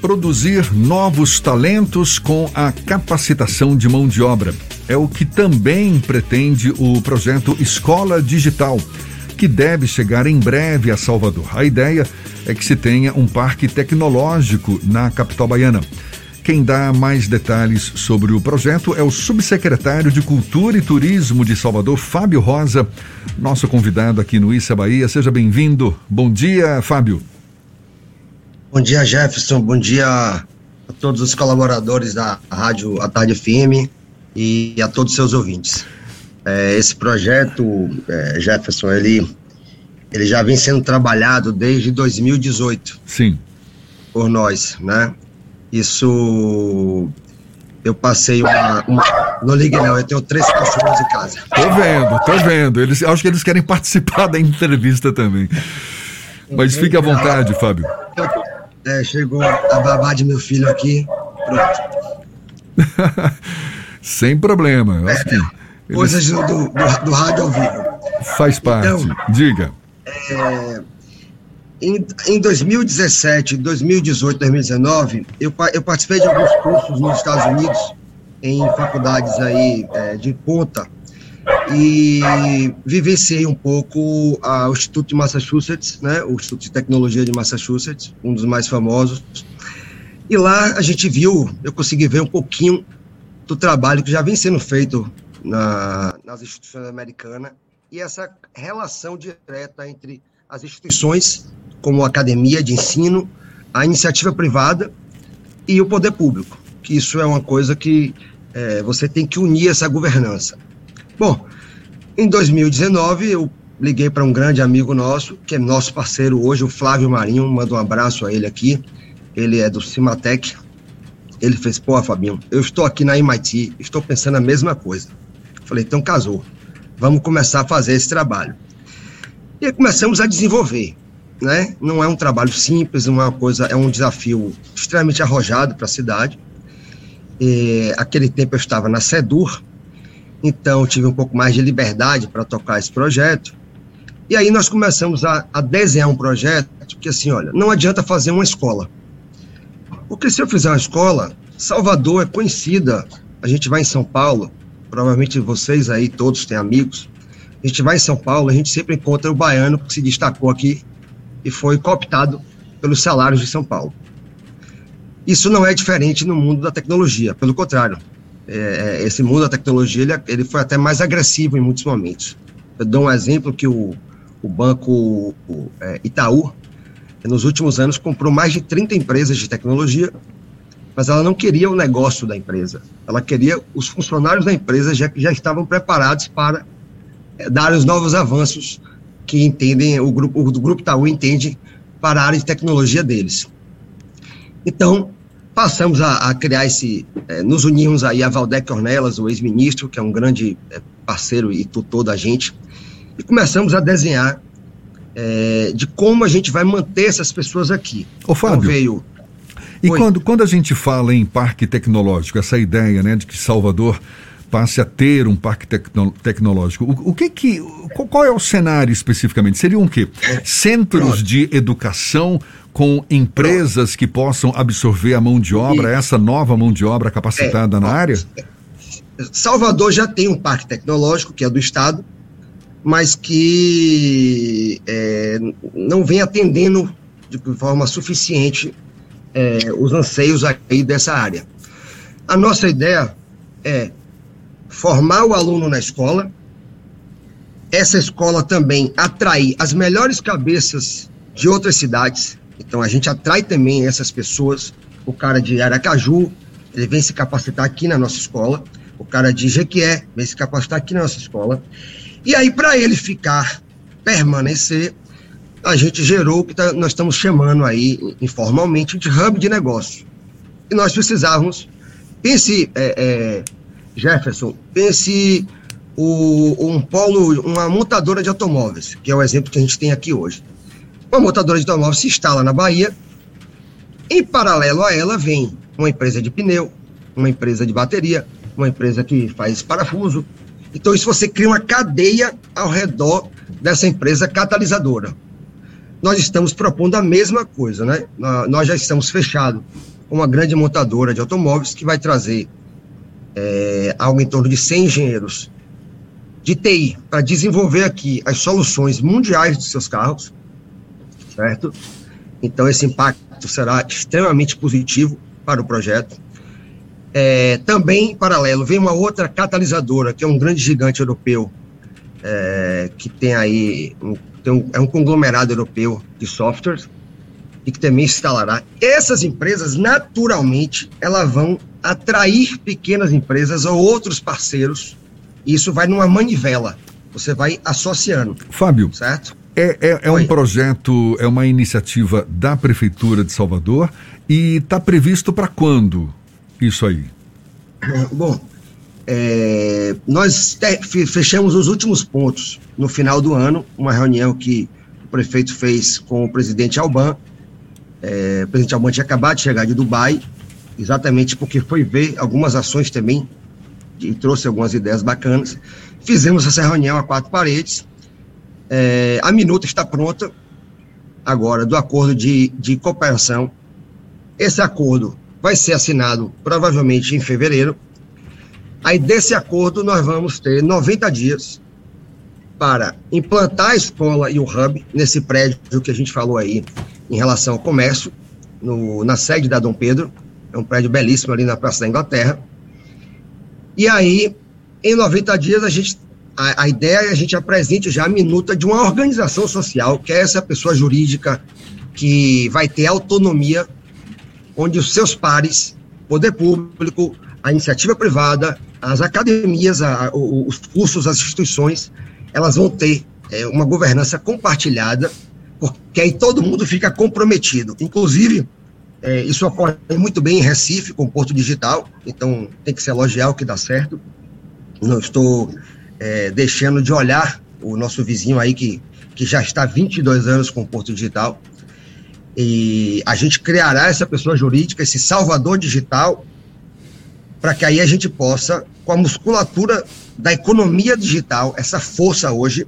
Produzir novos talentos com a capacitação de mão de obra. É o que também pretende o projeto Escola Digital, que deve chegar em breve a Salvador. A ideia é que se tenha um parque tecnológico na capital baiana. Quem dá mais detalhes sobre o projeto é o subsecretário de Cultura e Turismo de Salvador, Fábio Rosa, nosso convidado aqui no Issa Bahia. Seja bem-vindo. Bom dia, Fábio. Bom dia, Jefferson. Bom dia a todos os colaboradores da Rádio A Tarde FM e a todos os seus ouvintes. É, esse projeto, é, Jefferson, ele, ele já vem sendo trabalhado desde 2018. Sim. Por nós, né? Isso. Eu passei uma. uma não ligue, não, eu tenho três cachorros em casa. Tô vendo, tô vendo. Eles, acho que eles querem participar da entrevista também. Mas fique à vontade, Fábio. É, chegou a babá de meu filho aqui. Pronto. Sem problema. Acho que é, Coisas do, do, do, rádio ao vivo. Faz parte. Então, Diga. É, em, em 2017, 2018, 2019, eu, eu participei de alguns cursos nos Estados Unidos, em faculdades aí é, de ponta, e vivenciei um pouco a, o Instituto de Massachusetts, né, o Instituto de Tecnologia de Massachusetts, um dos mais famosos. E lá a gente viu, eu consegui ver um pouquinho do trabalho que já vem sendo feito na, nas instituições americanas e essa relação direta entre as instituições, como a academia de ensino, a iniciativa privada e o poder público, que isso é uma coisa que é, você tem que unir essa governança. Bom, em 2019 eu liguei para um grande amigo nosso, que é nosso parceiro hoje, o Flávio Marinho, mando um abraço a ele aqui. Ele é do Cimatec. Ele fez, pô, Fabinho, eu estou aqui na MIT, estou pensando a mesma coisa. Falei, então casou. Vamos começar a fazer esse trabalho. E aí começamos a desenvolver, né? Não é um trabalho simples, não é uma coisa, é um desafio extremamente arrojado para a cidade. E, aquele tempo eu estava na SEDUR, então, tive um pouco mais de liberdade para tocar esse projeto. E aí nós começamos a, a, desenhar um projeto que, assim, olha, não adianta fazer uma escola. Porque se eu fizer uma escola, Salvador é conhecida. A gente vai em São Paulo, provavelmente vocês aí todos têm amigos. A gente vai em São Paulo, a gente sempre encontra o baiano que se destacou aqui e foi cooptado pelos salários de São Paulo. Isso não é diferente no mundo da tecnologia, pelo contrário é, é, esse mundo da tecnologia ele, ele foi até mais agressivo em muitos momentos. Eu dou um exemplo que o, o banco o, é, Itaú, nos últimos anos, comprou mais de 30 empresas de tecnologia, mas ela não queria o negócio da empresa. Ela queria os funcionários da empresa já que já estavam preparados para é, dar os novos avanços que entendem, o grupo, o grupo Itaú entende para a área de tecnologia deles. Então, passamos a, a criar esse, é, nos unimos aí a Valdec Ornelas, o ex-ministro, que é um grande é, parceiro e tutor da gente, e começamos a desenhar é, de como a gente vai manter essas pessoas aqui. Ô, Fábio, então veio... E quando, quando a gente fala em parque tecnológico, essa ideia né, de que Salvador passe a ter um parque tecno tecnológico. O, o, que que, qual é o cenário especificamente? Seriam o quê? É. Centros de educação com empresas que possam absorver a mão de obra, essa nova mão de obra capacitada é, na área? Salvador já tem um parque tecnológico, que é do Estado, mas que é, não vem atendendo de forma suficiente é, os anseios aí dessa área. A nossa ideia é formar o aluno na escola, essa escola também atrair as melhores cabeças de outras cidades. Então a gente atrai também essas pessoas. O cara de Aracaju, ele vem se capacitar aqui na nossa escola. O cara de Jequié vem se capacitar aqui na nossa escola. E aí, para ele ficar, permanecer, a gente gerou o que tá, nós estamos chamando aí, informalmente, de hub de negócio. E nós precisávamos, pense é, é, Jefferson, pense o, um polo, uma montadora de automóveis, que é o exemplo que a gente tem aqui hoje. Uma montadora de automóveis se instala na Bahia, em paralelo a ela vem uma empresa de pneu, uma empresa de bateria, uma empresa que faz parafuso. Então, isso você cria uma cadeia ao redor dessa empresa catalisadora. nós estamos propondo a mesma coisa, né? Nós já estamos fechados com uma grande montadora de automóveis que vai trazer é, algo em torno de 100 engenheiros de TI para desenvolver aqui as soluções mundiais dos seus carros, certo? Então, esse impacto será extremamente positivo para o projeto. É, também, em paralelo, vem uma outra catalisadora, que é um grande gigante europeu, é, que tem aí, um, tem um, é um conglomerado europeu de softwares, e que também instalará. Essas empresas, naturalmente, elas vão atrair pequenas empresas ou outros parceiros, isso vai numa manivela, você vai associando. Fábio, certo? É, é, é um projeto, é uma iniciativa da Prefeitura de Salvador e está previsto para quando isso aí? Bom, é, nós fechamos os últimos pontos no final do ano, uma reunião que o prefeito fez com o presidente Alban. É, o presidente Alban tinha acabado de chegar de Dubai, exatamente porque foi ver algumas ações também e trouxe algumas ideias bacanas. Fizemos essa reunião a quatro paredes é, a minuta está pronta agora do acordo de, de cooperação. Esse acordo vai ser assinado provavelmente em fevereiro. Aí, desse acordo, nós vamos ter 90 dias para implantar a escola e o hub nesse prédio que a gente falou aí em relação ao comércio, no, na sede da Dom Pedro. É um prédio belíssimo ali na Praça da Inglaterra. E aí, em 90 dias, a gente a, a ideia é a gente apresente já a minuta de uma organização social, que é essa pessoa jurídica que vai ter autonomia, onde os seus pares, poder público, a iniciativa privada, as academias, a, os cursos, as instituições, elas vão ter é, uma governança compartilhada, porque aí todo mundo fica comprometido. Inclusive, é, isso ocorre muito bem em Recife, com o Porto Digital, então tem que se elogiar o que dá certo. Não estou é, deixando de olhar o nosso vizinho aí que, que já está 22 anos com o Porto Digital. E a gente criará essa pessoa jurídica, esse salvador digital, para que aí a gente possa, com a musculatura da economia digital, essa força hoje,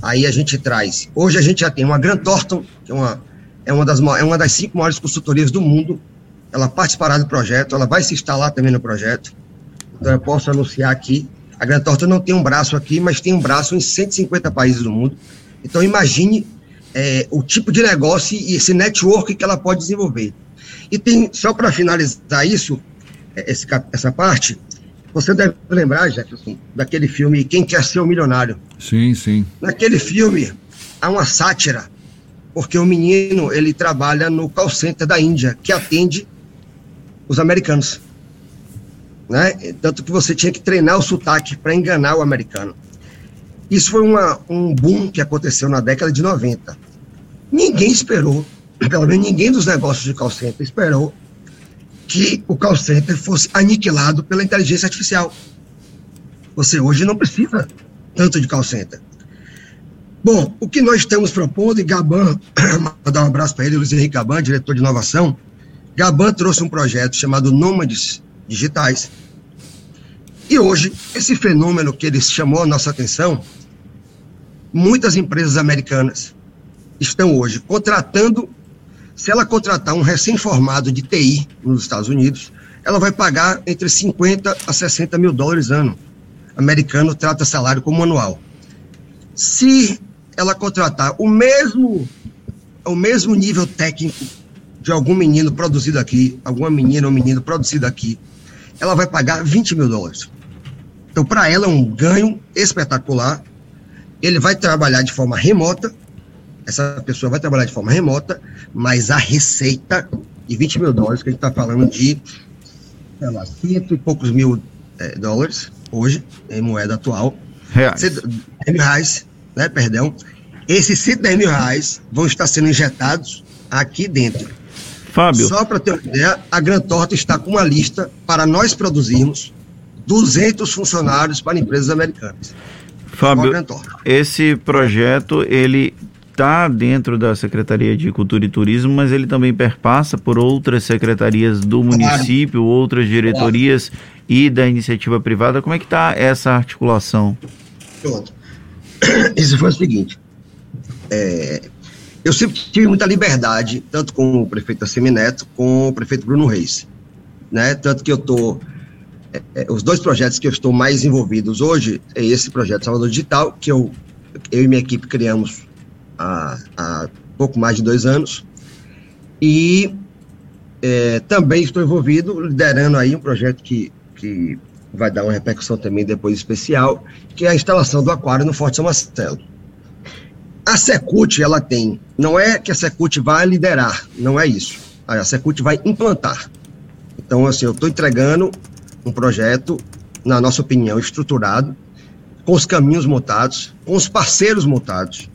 aí a gente traz. Hoje a gente já tem uma Grant Thornton, que é uma, é uma, das, é uma das cinco maiores consultorias do mundo, ela participará do projeto, ela vai se instalar também no projeto. Então eu posso anunciar aqui a Grande Torta não tem um braço aqui, mas tem um braço em 150 países do mundo. Então, imagine é, o tipo de negócio e esse network que ela pode desenvolver. E tem, só para finalizar isso, é, esse, essa parte, você deve lembrar, Jefferson, daquele filme Quem Quer Ser o Milionário. Sim, sim. Naquele filme, há uma sátira, porque o menino, ele trabalha no call center da Índia, que atende os americanos né? Tanto que você tinha que treinar o sotaque para enganar o americano. Isso foi uma, um boom que aconteceu na década de 90. Ninguém esperou, pelo menos ninguém dos negócios de call center esperou que o call center fosse aniquilado pela inteligência artificial. Você hoje não precisa tanto de call center. Bom, o que nós estamos propondo, e Gaban, mandar um abraço para ele, Luiz Henrique Gaban, diretor de inovação, Gaban trouxe um projeto chamado Nômades Digitais, e hoje, esse fenômeno que ele chamou a nossa atenção, muitas empresas americanas estão hoje contratando, se ela contratar um recém-formado de TI nos Estados Unidos, ela vai pagar entre 50 a 60 mil dólares ano. Americano trata salário como anual. Se ela contratar o mesmo, o mesmo nível técnico de algum menino produzido aqui, alguma menina ou menino produzido aqui, ela vai pagar 20 mil dólares. Então, para ela é um ganho espetacular. Ele vai trabalhar de forma remota, essa pessoa vai trabalhar de forma remota, mas a receita de 20 mil dólares, que a gente está falando de, sei lá, cento e poucos mil é, dólares, hoje, em moeda atual. Reais. 10 mil reais, né, perdão. Esses 110 mil reais vão estar sendo injetados aqui dentro. Fábio. Só para ter uma ideia, a Gran Torta está com uma lista para nós produzirmos 200 funcionários para empresas americanas. Fábio, esse projeto ele está dentro da Secretaria de Cultura e Turismo, mas ele também perpassa por outras secretarias do município, claro. outras diretorias claro. e da iniciativa privada. Como é que está essa articulação? Pronto. Isso foi o seguinte. É, eu sempre tive muita liberdade, tanto com o prefeito Assemineto, com o prefeito Bruno Reis. Né? Tanto que eu estou. É, é, os dois projetos que eu estou mais envolvidos hoje é esse projeto Salvador Digital, que eu, eu e minha equipe criamos há, há pouco mais de dois anos. E é, também estou envolvido liderando aí um projeto que, que vai dar uma repercussão também depois especial, que é a instalação do aquário no Forte São Marcelo. A Secult, ela tem, não é que a Secult vai liderar, não é isso. A Secult vai implantar. Então, assim, eu estou entregando um projeto, na nossa opinião, estruturado, com os caminhos montados, com os parceiros montados,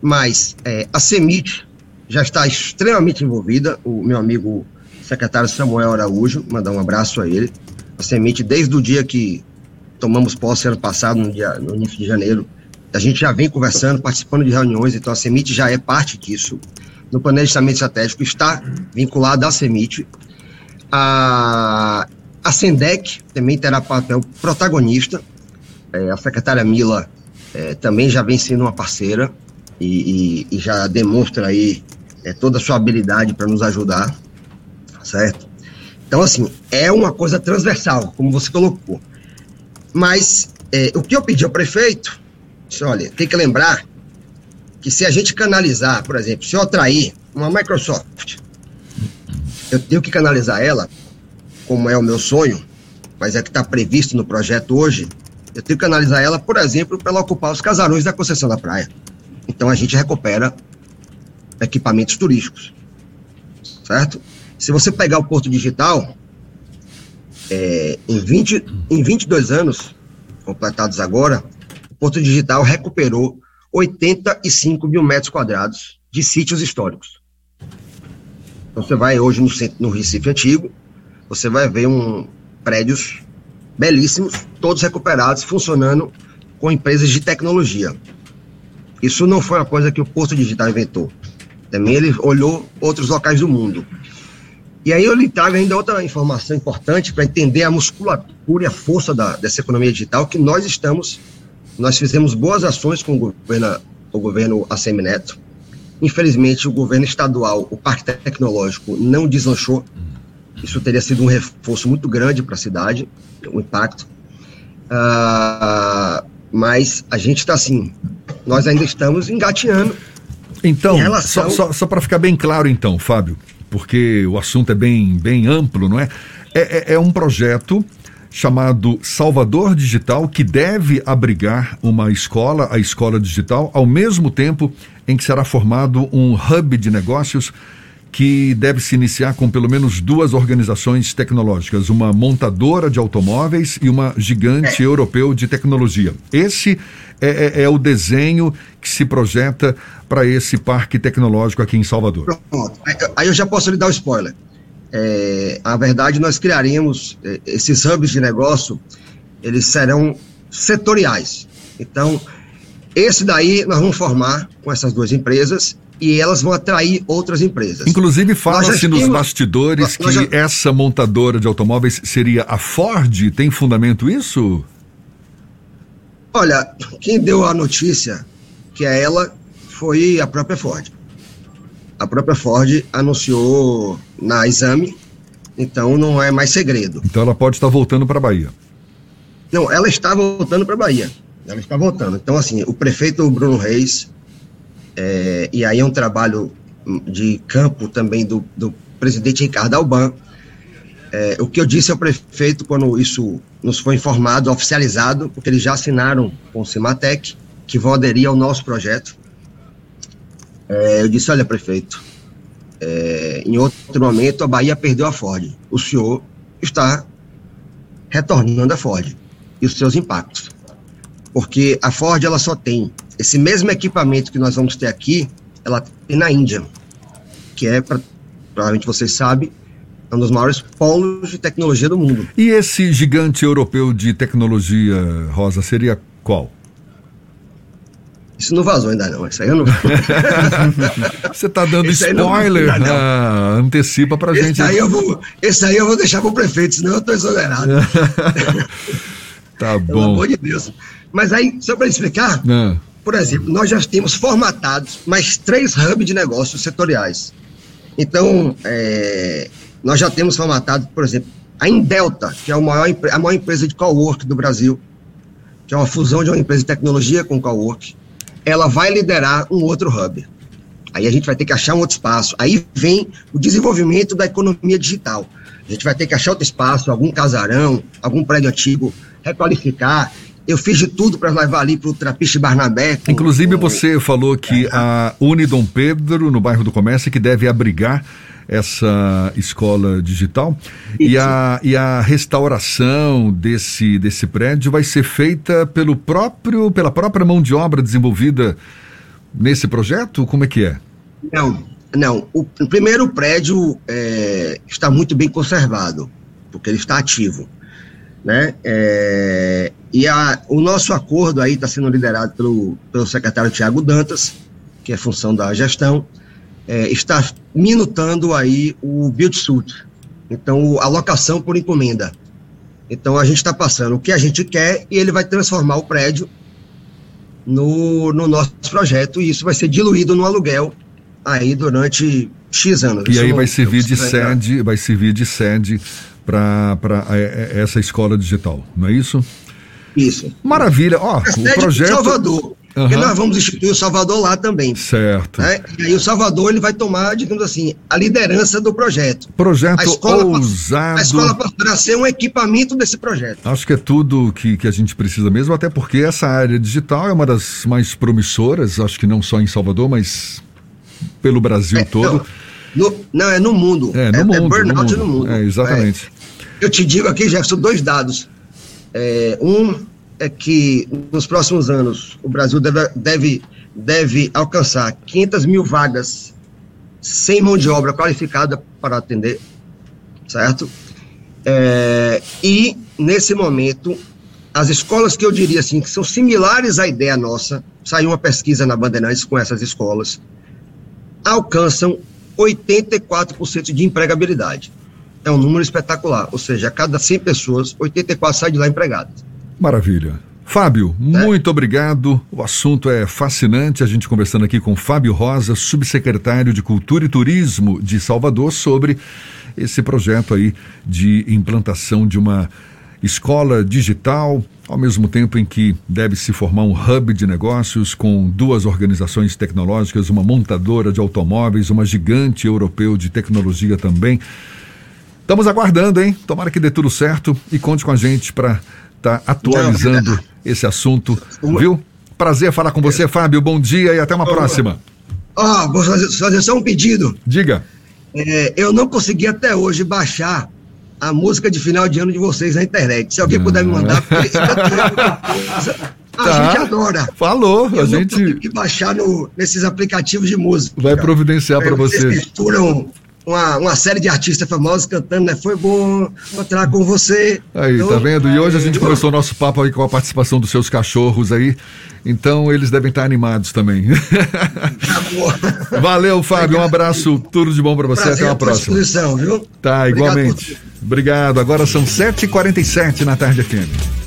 mas é, a CEMIT já está extremamente envolvida, o meu amigo secretário Samuel Araújo, mandar um abraço a ele. A CEMIT, desde o dia que tomamos posse ano passado, no, dia, no início de janeiro, a gente já vem conversando, participando de reuniões, então a CEMIT já é parte disso. No planejamento estratégico está vinculado à CEMIT. A, a SENDEC também terá papel protagonista. É, a secretária Mila é, também já vem sendo uma parceira e, e, e já demonstra aí é, toda a sua habilidade para nos ajudar, certo? Então, assim, é uma coisa transversal, como você colocou. Mas é, o que eu pedi ao prefeito olha, tem que lembrar que se a gente canalizar, por exemplo, se eu atrair uma Microsoft, eu tenho que canalizar ela, como é o meu sonho, mas é que está previsto no projeto hoje, eu tenho que canalizar ela, por exemplo, para ela ocupar os casarões da concessão da praia. Então a gente recupera equipamentos turísticos, certo? Se você pegar o Porto Digital, é, em, 20, em 22 anos, completados agora, Porto Digital recuperou 85 mil metros quadrados de sítios históricos. Então, você vai hoje no, no Recife Antigo, você vai ver um, prédios belíssimos, todos recuperados, funcionando com empresas de tecnologia. Isso não foi uma coisa que o Porto Digital inventou. Também ele olhou outros locais do mundo. E aí eu lhe trago ainda outra informação importante para entender a musculatura e a força da, dessa economia digital que nós estamos nós fizemos boas ações com o governo, o governo ACM Neto. Infelizmente, o governo estadual, o Parque Tecnológico, não deslanchou. Isso teria sido um reforço muito grande para a cidade, o um impacto. Uh, mas a gente está assim, nós ainda estamos engateando. Então, relação... só, só, só para ficar bem claro, então, Fábio, porque o assunto é bem, bem amplo, não é? É, é, é um projeto chamado Salvador Digital, que deve abrigar uma escola, a Escola Digital, ao mesmo tempo em que será formado um hub de negócios que deve se iniciar com pelo menos duas organizações tecnológicas, uma montadora de automóveis e uma gigante é. europeu de tecnologia. Esse é, é, é, o desenho que se projeta para esse parque tecnológico aqui em Salvador. Pronto. Aí eu já posso lhe dar o um spoiler. É, a verdade, nós criaremos é, esses hubs de negócio, eles serão setoriais. Então, esse daí nós vamos formar com essas duas empresas e elas vão atrair outras empresas. Inclusive, fala-se nos bastidores que já... essa montadora de automóveis seria a Ford. Tem fundamento isso? Olha, quem deu a notícia que é ela foi a própria Ford a própria Ford anunciou na exame, então não é mais segredo. Então ela pode estar voltando para a Bahia. Não, ela está voltando para a Bahia. Ela está voltando. Então, assim, o prefeito Bruno Reis, é, e aí é um trabalho de campo também do, do presidente Ricardo Alban. É, o que eu disse ao prefeito quando isso nos foi informado, oficializado, porque eles já assinaram com o Cimatec, que vão aderir ao nosso projeto. É, eu disse, olha, prefeito, é, em outro momento a Bahia perdeu a Ford. O senhor está retornando a Ford e os seus impactos. Porque a Ford ela só tem esse mesmo equipamento que nós vamos ter aqui, ela tem na Índia, que é, pra, provavelmente vocês sabem, um dos maiores polos de tecnologia do mundo. E esse gigante europeu de tecnologia, Rosa, seria qual? Isso não vazou ainda não, isso aí eu não... Você tá dando esse spoiler, não, não. Ah, antecipa pra esse gente. Aí eu vou, esse aí eu vou deixar pro prefeito, senão eu tô exonerado. tá bom. Pelo amor de Deus. Mas aí, só para explicar. Ah. por exemplo, nós já temos formatados mais três hubs de negócios setoriais. Então, é, nós já temos formatado, por exemplo, a Indelta, que é a maior, a maior empresa de cowork do Brasil, que é uma fusão de uma empresa de tecnologia com cowork, ela vai liderar um outro hub. Aí a gente vai ter que achar um outro espaço. Aí vem o desenvolvimento da economia digital. A gente vai ter que achar outro espaço, algum casarão, algum prédio antigo, requalificar. Eu fiz de tudo para levar ali para o Trapiche Barnabé. Com, Inclusive, com... você falou que a Unidom Pedro, no bairro do Comércio, que deve abrigar essa escola digital e a, e a restauração desse, desse prédio vai ser feita pelo próprio, pela própria mão de obra desenvolvida nesse projeto? Como é que é? Não, não. O, o primeiro prédio é, está muito bem conservado, porque ele está ativo. Né? É, e a, o nosso acordo aí está sendo liderado pelo, pelo secretário Tiago Dantas, que é função da gestão, é, está minutando aí o build suit, então a locação por encomenda. Então a gente está passando o que a gente quer e ele vai transformar o prédio no, no nosso projeto e isso vai ser diluído no aluguel aí durante X anos. E aí vai servir de sede, vai servir de sede para é, é, essa escola digital, não é isso? Isso. Maravilha. Ó, o projeto. Salvador. Uhum. Porque nós vamos instituir o Salvador lá também. Certo. Né? E aí o Salvador ele vai tomar, digamos assim, a liderança do projeto. Projeto a escola ousado. A escola passará a ser um equipamento desse projeto. Acho que é tudo que, que a gente precisa mesmo, até porque essa área digital é uma das mais promissoras, acho que não só em Salvador, mas pelo Brasil é, todo. Não, no, não, é no mundo. É, no é, mundo. É burnout no mundo. No mundo. É, exatamente. Eu te digo aqui, Jefferson, dois dados. É, um é que nos próximos anos o Brasil deve, deve, deve alcançar 500 mil vagas sem mão de obra qualificada para atender, certo? É, e, nesse momento, as escolas que eu diria assim, que são similares à ideia nossa, saiu uma pesquisa na Bandeirantes com essas escolas, alcançam 84% de empregabilidade. É um número espetacular, ou seja, a cada 100 pessoas, 84 saem de lá empregadas. Maravilha. Fábio, é. muito obrigado. O assunto é fascinante. A gente conversando aqui com Fábio Rosa, subsecretário de Cultura e Turismo de Salvador, sobre esse projeto aí de implantação de uma escola digital, ao mesmo tempo em que deve se formar um hub de negócios com duas organizações tecnológicas, uma montadora de automóveis, uma gigante europeu de tecnologia também. Estamos aguardando, hein? Tomara que dê tudo certo e conte com a gente para está atualizando não, esse assunto, viu? Prazer falar com você, Fábio. Bom dia e até uma próxima. Ó, oh, vou fazer, só um pedido. Diga. É, eu não consegui até hoje baixar a música de final de ano de vocês na internet. Se alguém não. puder me mandar, porque a tá. gente adora. Falou, eu a gente. que baixar no, nesses aplicativos de música. Vai providenciar para você. Vocês misturam uma, uma série de artistas famosos cantando, né? Foi bom encontrar com você. Aí, então, tá vendo? E hoje a gente começou o nosso papo aí com a participação dos seus cachorros aí. Então eles devem estar animados também. Valeu, Fábio. Um abraço. Tudo de bom para você. Prazer, Até uma próxima. Viu? Tá, igualmente. Obrigado. Agora são 7h47 na tarde FM.